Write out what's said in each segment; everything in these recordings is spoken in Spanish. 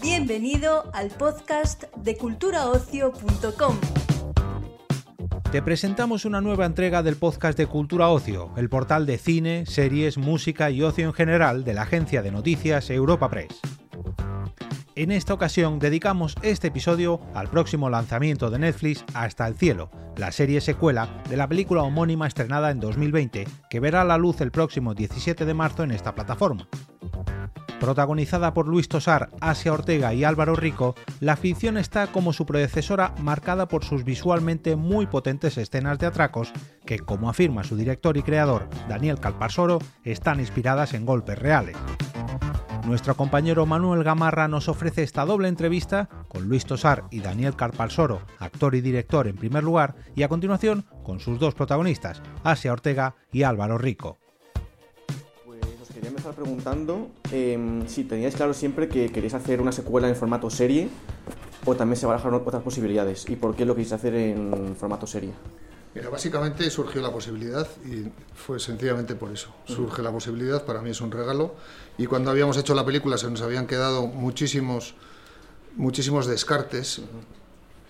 Bienvenido al podcast de culturaocio.com. Te presentamos una nueva entrega del podcast de Cultura Ocio, el portal de cine, series, música y ocio en general de la agencia de noticias Europa Press. En esta ocasión dedicamos este episodio al próximo lanzamiento de Netflix Hasta el Cielo, la serie secuela de la película homónima estrenada en 2020, que verá la luz el próximo 17 de marzo en esta plataforma. Protagonizada por Luis Tosar, Asia Ortega y Álvaro Rico, la ficción está como su predecesora marcada por sus visualmente muy potentes escenas de atracos que, como afirma su director y creador Daniel Calparsoro, están inspiradas en golpes reales. Nuestro compañero Manuel Gamarra nos ofrece esta doble entrevista con Luis Tosar y Daniel Calparsoro, actor y director en primer lugar, y a continuación con sus dos protagonistas, Asia Ortega y Álvaro Rico quería empezar preguntando em, si teníais claro siempre que queréis hacer una secuela en formato serie o también se barajaron otras posibilidades y por qué lo queréis hacer en formato serie. Mira, básicamente surgió la posibilidad y fue sencillamente por eso. Surge la posibilidad, para mí es un regalo. Y cuando habíamos hecho la película se nos habían quedado muchísimos, muchísimos descartes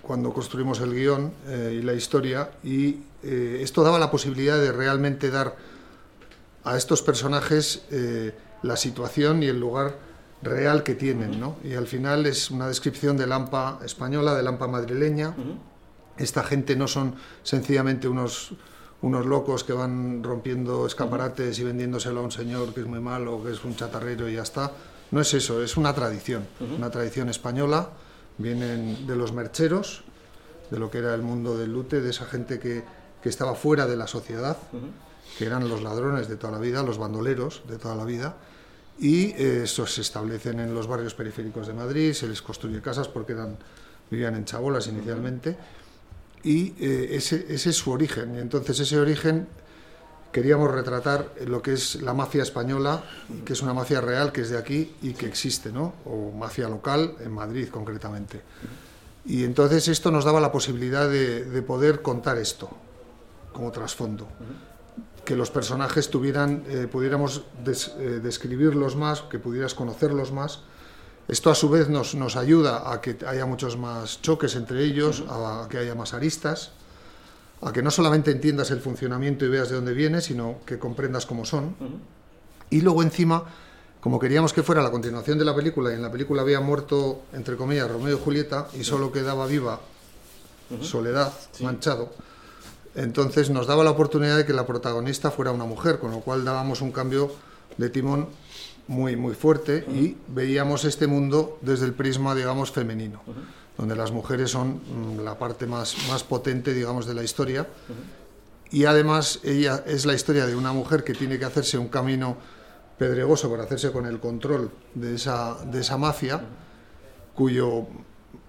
cuando construimos el guion eh, y la historia. Y eh, esto daba la posibilidad de realmente dar a estos personajes eh, la situación y el lugar real que tienen, ¿no? Y al final es una descripción de Lampa española, de Lampa madrileña. Esta gente no son sencillamente unos, unos locos que van rompiendo escaparates y vendiéndoselo a un señor que es muy malo, que es un chatarrero y ya está. No es eso, es una tradición, una tradición española. Vienen de los mercheros, de lo que era el mundo del lute, de esa gente que, que estaba fuera de la sociedad que eran los ladrones de toda la vida, los bandoleros de toda la vida, y eh, esos se establecen en los barrios periféricos de Madrid, se les construye casas porque eran, vivían en chabolas inicialmente, y eh, ese, ese, es su origen. Y entonces ese origen queríamos retratar lo que es la mafia española, que es una mafia real, que es de aquí y que existe, ¿no? o mafia local en Madrid concretamente. Y entonces esto nos daba la posibilidad de, de poder contar esto como trasfondo que los personajes tuvieran, eh, pudiéramos eh, describirlos más, que pudieras conocerlos más. Esto a su vez nos, nos, ayuda a que haya muchos más choques entre ellos, a que haya más aristas, a que no solamente entiendas el funcionamiento y veas de dónde viene, sino que comprendas cómo son. Y luego encima, como queríamos que fuera la continuación de la película, y en la película había muerto, entre comillas, Romeo y Julieta, y solo quedaba viva Soledad, Manchado, entonces nos daba la oportunidad de que la protagonista fuera una mujer, con lo cual dábamos un cambio de timón muy, muy fuerte y veíamos este mundo desde el prisma, digamos, femenino, donde las mujeres son mm, la parte más, más potente, digamos, de la historia. Y además ella es la historia de una mujer que tiene que hacerse un camino pedregoso para hacerse con el control de esa, de esa mafia, cuyo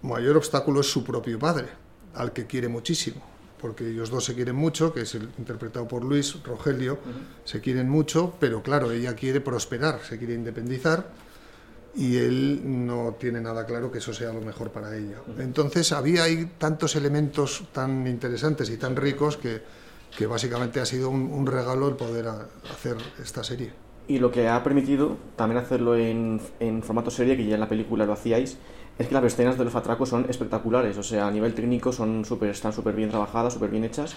mayor obstáculo es su propio padre, al que quiere muchísimo porque ellos dos se quieren mucho, que es el interpretado por Luis Rogelio, se quieren mucho, pero claro, ella quiere prosperar, se quiere independizar y él no tiene nada claro que eso sea lo mejor para ella. Entonces había ahí tantos elementos tan interesantes y tan ricos que, que básicamente ha sido un, regalo el poder hacer esta serie. Y lo que ha permitido también hacerlo en, en formato serie, que ya en la película lo hacíais, es que las escenas de los atracos son espectaculares, o sea, a nivel técnico son super, están súper bien trabajadas, súper bien hechas.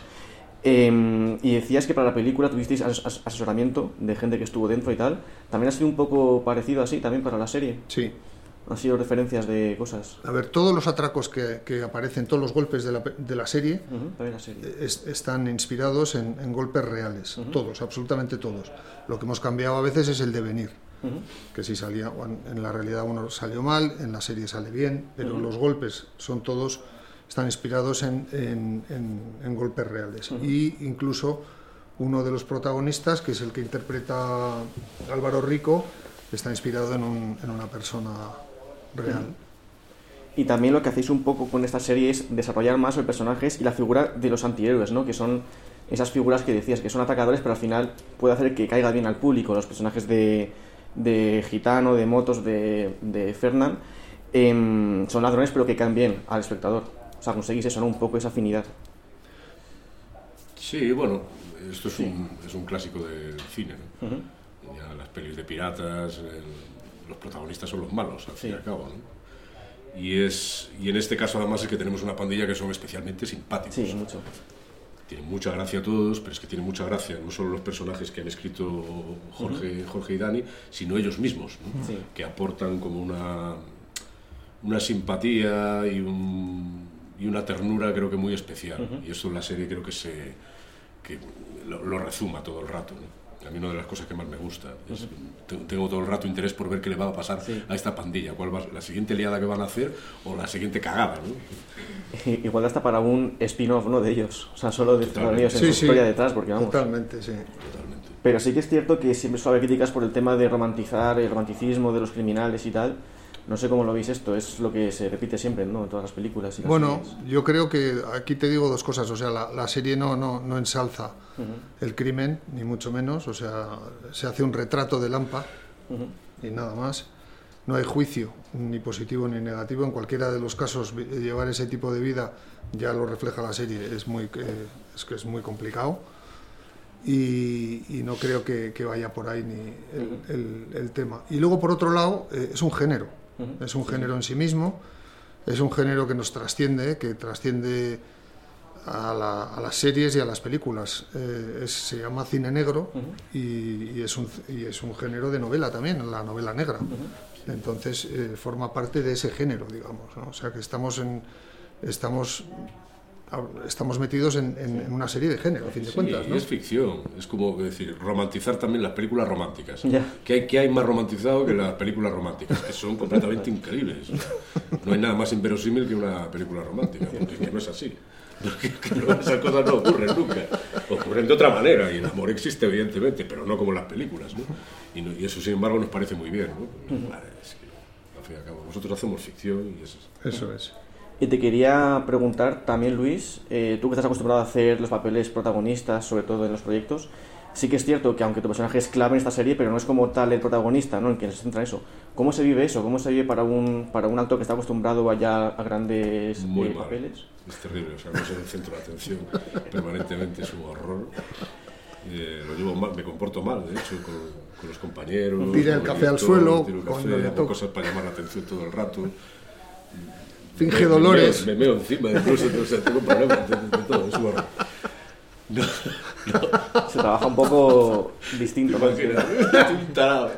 Em, y decías que para la película tuvisteis asesoramiento de gente que estuvo dentro y tal. ¿También ha sido un poco parecido así también para la serie? Sí. Han sido referencias de cosas. A ver, todos los atracos que, que aparecen, todos los golpes de la, de la serie, la serie. están inspirados en, golpes reales. Todos, absolutamente todos. Lo que hemos cambiado a veces es el devenir que si salía, en la realidad uno salió mal, en la serie sale bien, pero los golpes son todos, están inspirados en, en, golpes reales. Y incluso uno de los protagonistas, que es el que interpreta Álvaro Rico, está inspirado en, una persona real. Y también lo que hacéis un poco con esta serie es desarrollar más los personajes y la figura de los antihéroes, ¿no? que son esas figuras que decías que son atacadores, pero al final puede hacer que caiga bien al público, los personajes de, de Gitano, de Motos, de, de Fernand, em, son ladrones pero que caen bien al espectador. O sea, conseguís eso, ¿no? Un poco esa afinidad. Sí, bueno, esto es, un, es un clásico del cine, ¿no? Ya las pelis de piratas, el- los protagonistas son los malos, al fin y al cabo, ¿no? Y, es, y en este caso además es que tenemos una pandilla que son especialmente simpáticos. Sí, mucho. Tienen mucha gracia todos, pero es que tienen mucha gracia no solo los personajes que han escrito Jorge, Jorge y Dani, sino ellos mismos, ¿no? Sí. que aportan como una, una simpatía y, un- y una ternura creo que muy especial. Y eso en la serie creo que, se, que lo, lo rezuma todo el rato. ¿no? A mí una de las cosas que más me gusta es te- tengo todo el rato interés por ver qué le va a pasar Sí. a esta pandilla, cuál va la siguiente liada que van a hacer o la siguiente cagada. ¿no? Igual hasta para un spin-off ¿no? de ellos. O sea, solo de ellos en Sí, su sí. historia detrás, porque vamos. Totalmente, sí. Totalmente. Pero sí que es cierto que siempre suele haber críticas por el tema de romantizar el romanticismo de los criminales y tal. No sé cómo lo veis esto, es lo que se repite siempre, ¿no? En todas las películas. Y las Bueno, series. yo creo que aquí te digo dos cosas. O sea, la, la serie no, no, no ensalza el crimen, ni mucho menos. O sea, se hace un retrato de Lampa y nada más. No hay juicio, ni positivo ni negativo. En cualquiera de los casos, llevar ese tipo de vida, ya lo refleja la serie, es, muy, eh, es que es muy complicado. Y, y no creo que, que vaya por ahí ni el, el- el tema. Y luego, por otro lado, eh, es un género. Es un género en sí mismo. Es un género que nos trasciende, que trasciende a, la- a las series y a las películas. Eh, es- se llama cine negro y, y es un, y es un género de novela también, la novela negra. Entonces eh, forma parte de ese género, digamos. ¿no? O sea que estamos en estamos estamos metidos en, en- en una serie de género, a fin de Sí, cuentas. y ¿no? es ficción, es como decir, romantizar también las películas románticas. ¿Qué, hay, qué hay más romantizado que las películas románticas? Que son completamente increíbles. No hay nada más inverosímil que una película romántica, porque es que no es así. Porque, que no, esas cosas no ocurren nunca. Ocurren de otra manera, y el amor existe, evidentemente, pero no como en las películas. ¿no? Y, no- y eso, sin embargo, nos parece muy bien. ¿no? Vale, es que, al fin y al cabo, nosotros hacemos ficción y es Eso es. Y te quería preguntar también, Luis, eh, tú que estás acostumbrado a hacer los papeles protagonistas, sobre todo en los proyectos, sí que es cierto que aunque tu personaje es clave en esta serie, pero no es como tal el protagonista, ¿no? En quien se centra eso. ¿Cómo se vive eso? ¿Cómo se vive para un, para un actor que está acostumbrado allá a grandes muy eh, mal. papeles? Es terrible, o sea, no ser el centro de atención permanentemente es un horror. Eh, lo llevo mal, me comporto mal, de hecho, con, con los compañeros. Tira el café al suelo, el cuando café, le cosas para llamar la atención todo el rato. Finge Me- me dolores. meo- Me meo encima, incluso, o sea, tengo problemas de, de todo, es. No, Se trabaja un poco distinto, tarado.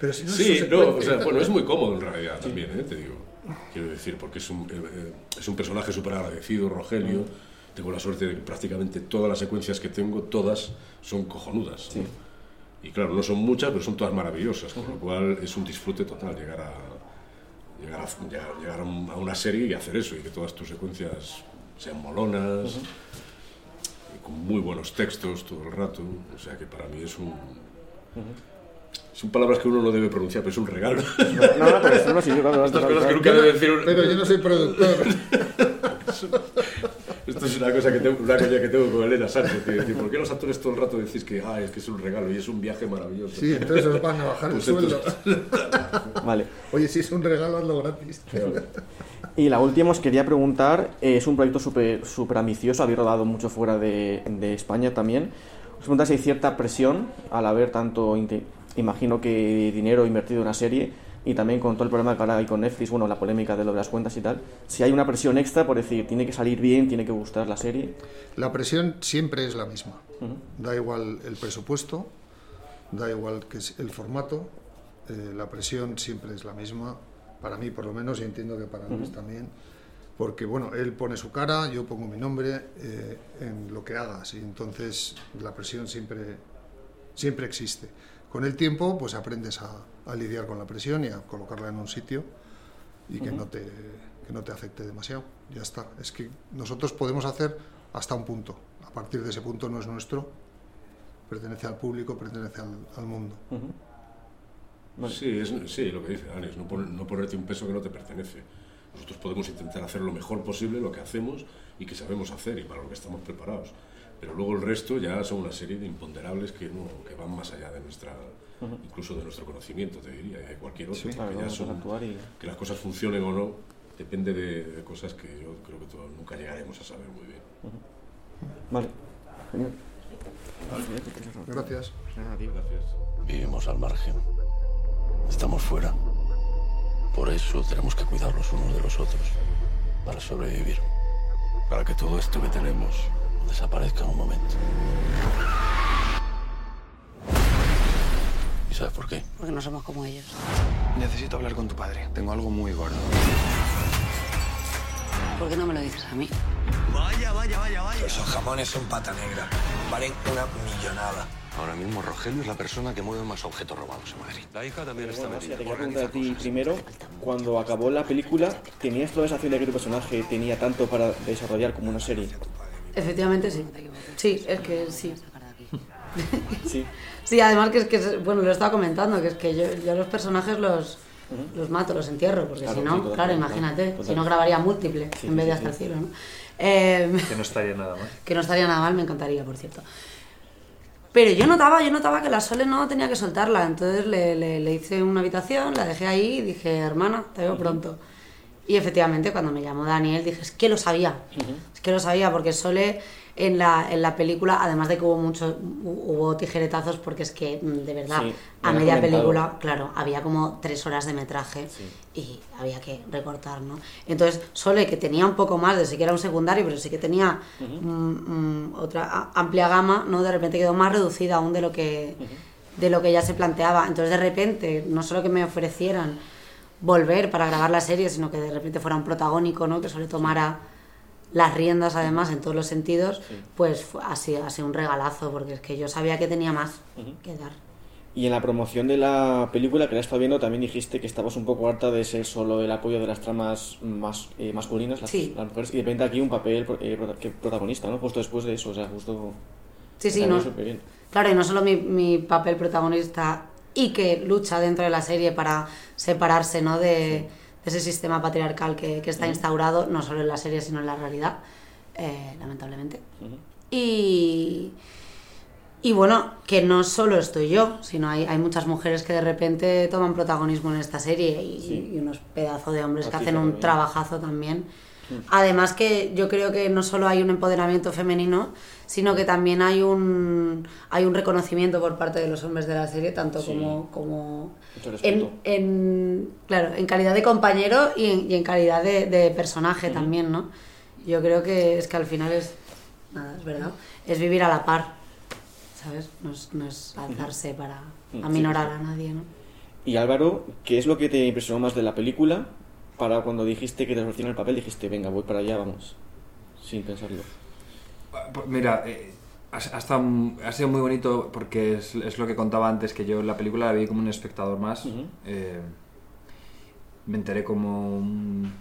Pero si no Sí, no, o sea, bueno, es muy cómodo en realidad también, ¿eh? te digo. Quiero decir, porque es un, eh, eh, es un personaje súper agradecido, Rogelio. Tengo la suerte de que prácticamente todas las secuencias que tengo, todas son cojonudas. ¿no? Y claro, no son muchas, pero son todas maravillosas, con lo cual es un disfrute total llegar a, llegar a, llegar, a un- a una serie y hacer eso, y que todas tus secuencias sean molonas, y con muy buenos textos todo el rato. O sea que para mí es un... Son palabras que uno no debe pronunciar, pero es un regalo. No, no, pero esto no sirve, claro, Estas claro, cosas que nunca debe decir un- Pero yo no soy productor. Esto es una cosa que tengo, una coña que tengo con Elena Sánchez. que decir, ¿Por qué los actores todo el rato decís que, ah, es que es un regalo y es un viaje maravilloso? Sí, entonces os van a bajar el Pues sueldo. Vale. Oye, si es un regalo, hazlo gratis. Y la última os quería preguntar, eh, es un proyecto súper súper ambicioso, habéis rodado mucho fuera de, de España también. Os pregunto si hay cierta presión al haber tanto, imagino que dinero invertido en una serie y también con todo el problema que ahora hay con Netflix, bueno, la polémica de lo de las cuentas y tal, si hay una presión extra por decir, tiene que salir bien, tiene que gustar la serie. La presión siempre es la misma. Da igual el presupuesto, da igual que el formato, eh, la presión siempre es la misma, para mí por lo menos, y entiendo que para Luis también, porque bueno, él pone su cara, yo pongo mi nombre eh, en lo que hagas, y entonces la presión siempre, siempre existe. Con el tiempo, pues aprendes a, a lidiar con la presión y a colocarla en un sitio y que, no te, que no te afecte demasiado. Ya está. Es que nosotros podemos hacer hasta un punto. A partir de ese punto no es nuestro, pertenece al público, pertenece al, al mundo. Sí, es, sí, lo que dice Anis, no, pon- no ponerte un peso que no te pertenece. Nosotros podemos intentar hacer lo mejor posible, lo que hacemos y que sabemos hacer y para lo que estamos preparados. Pero luego el resto ya son una serie de imponderables que, no, que van más allá de nuestra, incluso de nuestro conocimiento, te diría, de cualquier otro. Claro, que, ya son- y... que las cosas funcionen o no, depende de, de cosas que yo creo que todos nunca llegaremos a saber muy bien. Vale, genial. Gracias. Nada, tío. Gracias. Vivimos al margen. Estamos fuera. Por eso tenemos que cuidar los unos de los otros. Para sobrevivir. Para que todo esto que tenemos desaparezca en un momento. ¿Y sabes por qué? Porque no somos como ellos. Necesito hablar con tu padre. Tengo algo muy gordo. ¿Por qué no me lo dices a mí? Vaya, vaya, vaya, vaya. Esos jamones son pata negra. Valen una millonada. Ahora mismo Rogelio es la persona que mueve más objetos robados en Madrid. La hija también está metida. te preguntar a ti primero, cuando acabó la película, ¿tenías toda esa sensación de que tu personaje tenía tanto para desarrollar como una serie? Efectivamente sí. Sí, es que sí. Sí. Sí, además que es que, bueno, lo estaba comentando, que es que yo, yo los personajes los, los mato, los entierro, porque Claro, si no, claro, imagínate, si no grabaría múltiple Sí, en vez de hasta el cielo, ¿no? Eh, Que no estaría nada mal. que no estaría nada mal, me encantaría, por cierto. Pero yo notaba, yo notaba que la Sole no tenía que soltarla, entonces le, le- le hice una habitación, la dejé ahí y dije, hermana, te veo pronto. Y efectivamente, cuando me llamó Daniel, dije, es que lo sabía, es que lo sabía, porque Sole en la, en la película, además de que hubo mucho, hu- hubo tijeretazos, porque es que, mm, de verdad, Sí, a media comentado. película, claro, había como tres horas de metraje y había que recortar, ¿no? Entonces, Sole, que tenía un poco más, de sí que era un secundario, pero sí que tenía mm, mm, otra amplia gama, ¿no? De repente quedó más reducida aún de lo que de lo que ya se planteaba. Entonces, de repente, no solo que me ofrecieran volver para grabar la serie, sino que de repente fuera un protagónico, ¿no? Que Sole tomara las riendas además en todos los sentidos, pues fue- ha sido, ha sido un regalazo, porque es que yo sabía que tenía más que dar. Y en la promoción de la película que la estado viendo también dijiste que estabas un poco harta de ser solo el apoyo de las tramas más eh, masculinas, las, Sí. las mujeres, y de repente aquí un papel eh, protagonista, ¿no? Justo después de eso, o sea, justo... Sí, sí, no. Claro, y no solo mi, mi papel protagonista y que lucha dentro de la serie para separarse ¿no? de, de ese sistema patriarcal que, que está instaurado, no solo en la serie, sino en la realidad, eh, lamentablemente. Y, y bueno, que no solo estoy yo, sino hay, hay muchas mujeres que de repente toman protagonismo en esta serie y, Sí. y unos pedazos de hombres que hacen un trabajazo también. Además que yo creo que no solo hay un empoderamiento femenino, sino que también hay un, hay un reconocimiento por parte de los hombres de la serie, tanto Sí. como, como en, en- claro, en calidad de compañero y en, y en calidad de, de personaje también, ¿no? Yo creo que es que al final es, nada, es verdad, es vivir a la par, ¿sabes? No es, no es alzarse para aminorar a nadie, ¿no? Y Álvaro, ¿qué es lo que te impresionó más de la película? Para cuando dijiste que te ofrecían el papel, dijiste, venga, voy para allá, vamos. Sin pensarlo. Pues Mira, eh, ha, sido muy bonito porque es, es lo que contaba antes, que yo la película la vi como un espectador más. Eh, me enteré como un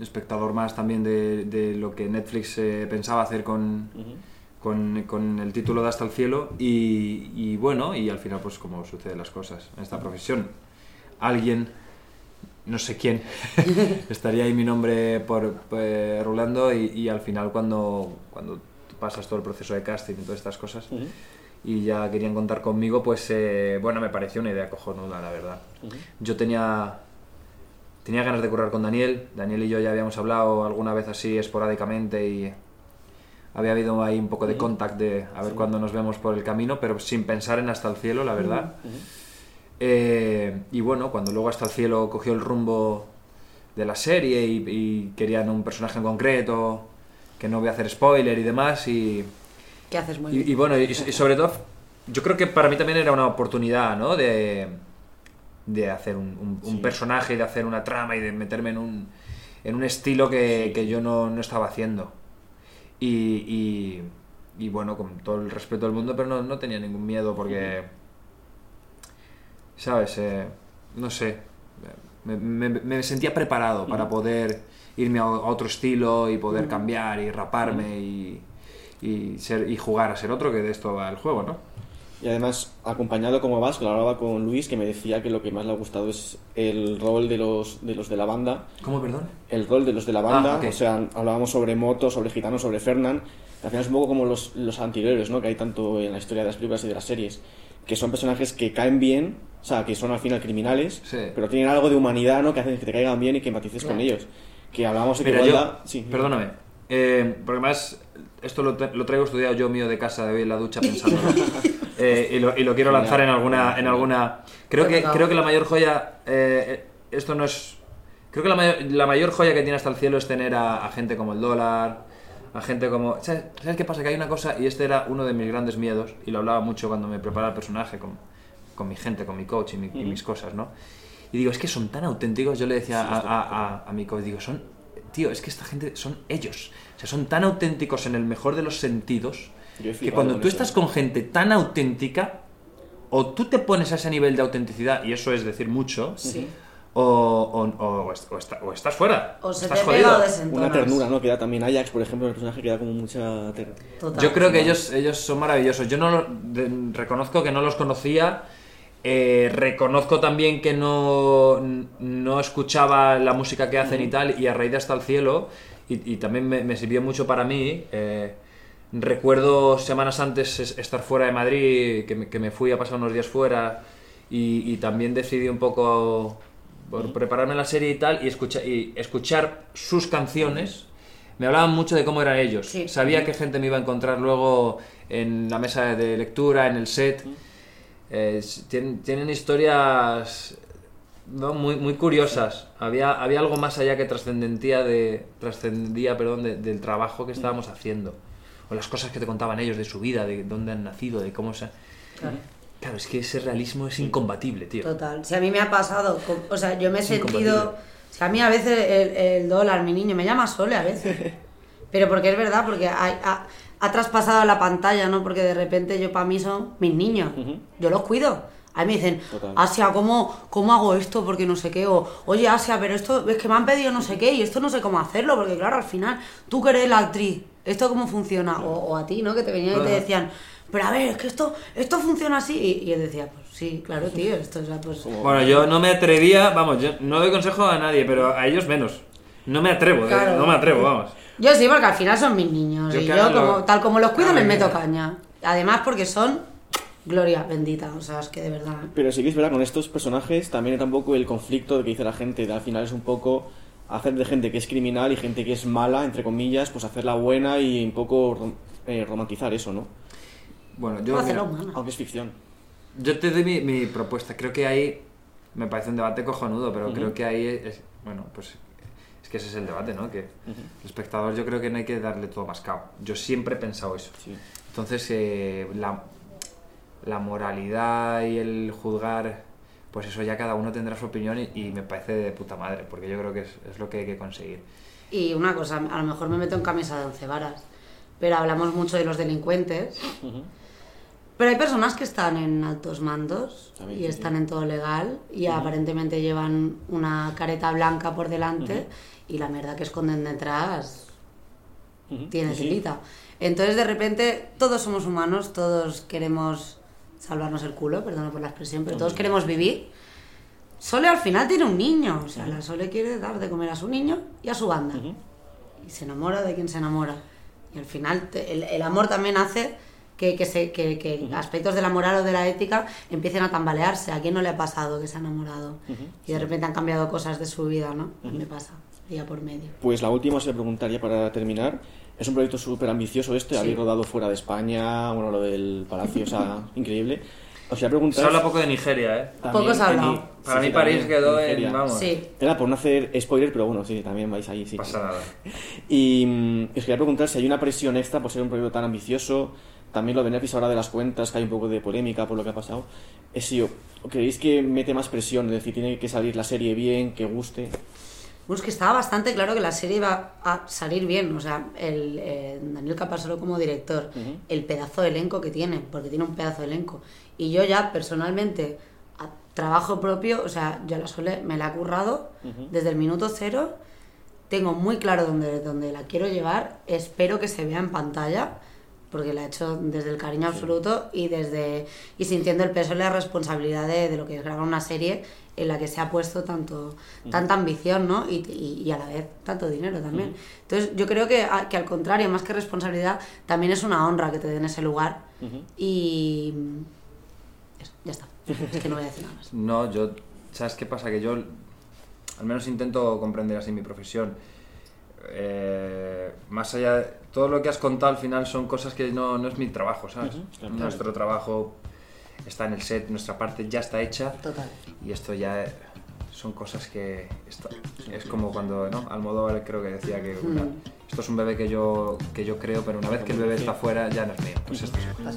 espectador más también de, de lo que Netflix eh, pensaba hacer con, con, con el título de Hasta el Cielo y, y bueno, y al final pues como suceden las cosas en esta profesión. Alguien, no sé quién, estaría ahí mi nombre por, eh, rulando y, y al final cuando, cuando pasas todo el proceso de casting y todas estas cosas y ya querían contar conmigo, pues eh, bueno, me pareció una idea cojonuda, la verdad. Yo tenía tenía ganas de currar con Daniel. Daniel y yo ya habíamos hablado alguna vez así esporádicamente y había habido ahí un poco de contact de a ver cuándo nos vemos por el camino, pero sin pensar en hasta el cielo, la verdad. Eh, y bueno, cuando luego hasta el cielo cogió el rumbo de la serie y, y querían un personaje en concreto, que no voy a hacer spoiler y demás, y, ¿Qué haces muy y, bien? y bueno, y, y sobre todo, yo creo que para mí también era una oportunidad, ¿no? De, de hacer un, un- un Sí. personaje, de hacer una trama y de meterme en un, en un estilo que, que yo no, no estaba haciendo. Y, y, y bueno, con todo el respeto del mundo, pero no, no tenía ningún miedo porque, ¿sabes? Eh, no sé, me, me- me sentía preparado para poder irme a, otro estilo y poder cambiar y raparme y, y, ser, y jugar a ser otro, que de esto va el juego, ¿no? Y además, acompañado como vas, que lo hablaba con Luis, que me decía que lo que más le ha gustado es el rol de los de, los de la banda. ¿Cómo, perdón? El rol de los de la banda, Ah, ok. o sea, hablábamos sobre Moto, sobre Gitano, sobre Fernán. Al final es un poco como los, los anteriores, ¿no? Que hay tanto en la historia de las películas y de las series. Que son personajes que caen bien, o sea, que son al final criminales, Sí. pero tienen algo de humanidad, ¿no? Que hacen que te caigan bien y que empatices con ellos. que hablamos de que igualdad... sí, perdóname, eh, porque más esto lo, tra- lo traigo estudiado yo mío de casa de hoy en la ducha pensando y, lo, y lo quiero lanzar en alguna en alguna creo que creo que la mayor joya eh, esto no es creo que la mayor, la mayor joya que tiene hasta el cielo es tener a, a gente como el dólar a gente como ¿sabes, ¿sabes qué pasa? que hay una cosa y este era uno de mis grandes miedos y lo hablaba mucho cuando me preparaba el personaje con, con mi gente con mi coach y, mi- y mis cosas ¿no? y digo es que son tan auténticos yo le decía a, a- a- a mi coach digo son tío, es que esta gente son ellos. O sea, son tan auténticos en el mejor de los sentidos que cuando tú eso, estás ¿eh? con gente tan auténtica, o tú te pones a ese nivel de autenticidad, y eso es decir mucho, Sí. o, o- o- o est- o está- o estás fuera. O se estás te jodido. Una ternura, ¿no? Que da también Ajax, por ejemplo, el personaje que da como mucha ternura. Yo creo que ellos, ellos son maravillosos. Yo no lo- de- reconozco que no los conocía. Eh, reconozco también que no, no escuchaba la música que hacen y tal, y a raíz de Hasta el Cielo, y, y también me, me sirvió mucho para mí. eh, recuerdo semanas antes es- estar fuera de Madrid, que me, que me fui a pasar unos días fuera, y, y también decidí un poco por prepararme la serie y tal, y, escucha, y escuchar sus canciones. Me hablaban mucho de cómo eran ellos. Sí. Sabía qué gente me iba a encontrar luego en la mesa de lectura, en el set. Eh, tienen, tienen historias ¿no? muy, muy curiosas. Había, había algo más allá que trascendentía de, trascendía perdón, de- del trabajo que estábamos haciendo. O las cosas que te contaban ellos de su vida, de dónde han nacido, de cómo se... Claro. Claro, es que ese realismo es incombatible, tío. Total. Si a mí me ha pasado, o sea, yo me he Es sentido. incompatible. Si a mí a veces el, el dólar, mi niño, me llama Sole a veces. Pero porque es verdad, porque hay- ha, ha traspasado la pantalla, ¿no? Porque de repente yo para mí son mis niños. Yo los cuido. A mí me dicen, Total. Asia, ¿cómo, ¿cómo hago esto? Porque no sé qué. O, oye, Asia, pero esto es que me han pedido no sé qué y esto no sé cómo hacerlo. Porque claro, al final, tú que eres la actriz, ¿esto cómo funciona? O, o a ti, ¿no? Que te venían y te decían, pero a ver, es que esto, esto funciona así. Y, y él decía, pues sí, claro, tío, esto es pues... Bueno, yo no me atrevía, vamos, yo no doy consejo a nadie, pero a ellos menos. No me atrevo, Claro. no me atrevo, vamos. Yo sí, porque al final son mis niños. Yo y que yo, lo- como, tal como los cuido, lo meto caña. Además, porque son gloria bendita. O sea, es que de verdad. Pero sí que es verdad, con estos personajes también entra un poco el conflicto de que dice la gente, de al final es un poco hacer de gente que es criminal y gente que es mala, entre comillas, pues hacerla buena y un poco rom- eh, romantizar eso, ¿no? Bueno, yo, mira. Aunque es ficción. yo te doy mi, mi propuesta. Creo que ahí me parece un debate cojonudo, pero creo que ahí es, bueno, pues es que ese es el debate, ¿no? Que el espectador yo creo que no hay que darle todo mascado. Yo siempre he pensado eso. Sí. Entonces, eh, la, la moralidad y el juzgar, pues eso ya cada uno tendrá su opinión y, y me parece de puta madre, porque yo creo que es, es lo que hay que conseguir. Y una cosa, a lo mejor me meto en camisa de once varas. Pero hablamos mucho de los delincuentes. Pero hay personas que están en altos mandos También, y sí, están sí. en todo legal y aparentemente llevan una careta blanca por delante y la mierda que esconden detrás tiene Sí, sí. Entonces, de repente, todos somos humanos, todos queremos salvarnos el culo, perdona por la expresión, pero todos queremos vivir. Sole al final tiene un niño, o sea, la Sole quiere dar de comer a su niño y a su banda. Y se enamora de quien se enamora. Y al final, te- el, el amor también hace que, que, se, que, que aspectos de la moral o de la ética empiecen a tambalearse. ¿A quién no le ha pasado que se ha enamorado? Y de repente han cambiado cosas de su vida, ¿no? Me pasa, día por medio. Pues la última os voy a preguntar ya para terminar. Es un proyecto súper ambicioso este, habéis rodado fuera de España, bueno, lo del Palacio, o sea, increíble. Os voy a preguntar... Se habla poco de Nigeria, ¿eh? también Poco se ha en- hablado. Para sí, mí sí, París también, quedó en, Nigeria. vamos, Sí. Era por no hacer spoiler, pero bueno, sí, también vais ahí, sí. pasa nada. Y mm, os quería preguntar si hay una presión extra por ser un proyecto tan ambicioso, también lo beneficia ahora de las cuentas, que hay un poco de polémica por lo que ha pasado. Es si o- o creéis que mete más presión, es decir, tiene que salir la serie bien, que guste. Pues que estaba bastante claro que la serie iba a salir bien. O sea, el, eh, Daniel Capasolo como director, el pedazo de elenco que tiene, porque tiene un pedazo de elenco. Y yo ya personalmente, a trabajo propio, o sea, yo la Sole me la he currado desde el minuto cero. Tengo muy claro dónde, dónde la quiero llevar. Espero que se vea en pantalla, porque la he hecho desde el cariño absoluto y desde y sintiendo el peso y la responsabilidad de, de lo que es grabar una serie en la que se ha puesto tanto tanta ambición ¿no? y, y- y a la vez tanto dinero también. Entonces yo creo que, a- que al contrario, más que responsabilidad, también es una honra que te den ese lugar y eso, ya está. Es que no voy a decir nada más. No, yo, ¿sabes qué pasa? Que yo al menos intento comprender así mi profesión. eh, más allá de todo lo que has contado al final son cosas que no, no es mi trabajo, ¿sabes? Nuestro trabajo está en el set, nuestra parte ya está hecha Total. y esto ya son cosas que esto- es como cuando ¿no? Almodóvar creo que decía que una- Mm. esto es un bebé que yo que yo creo pero una vez que el bebé está fuera ya no es mío pues esto es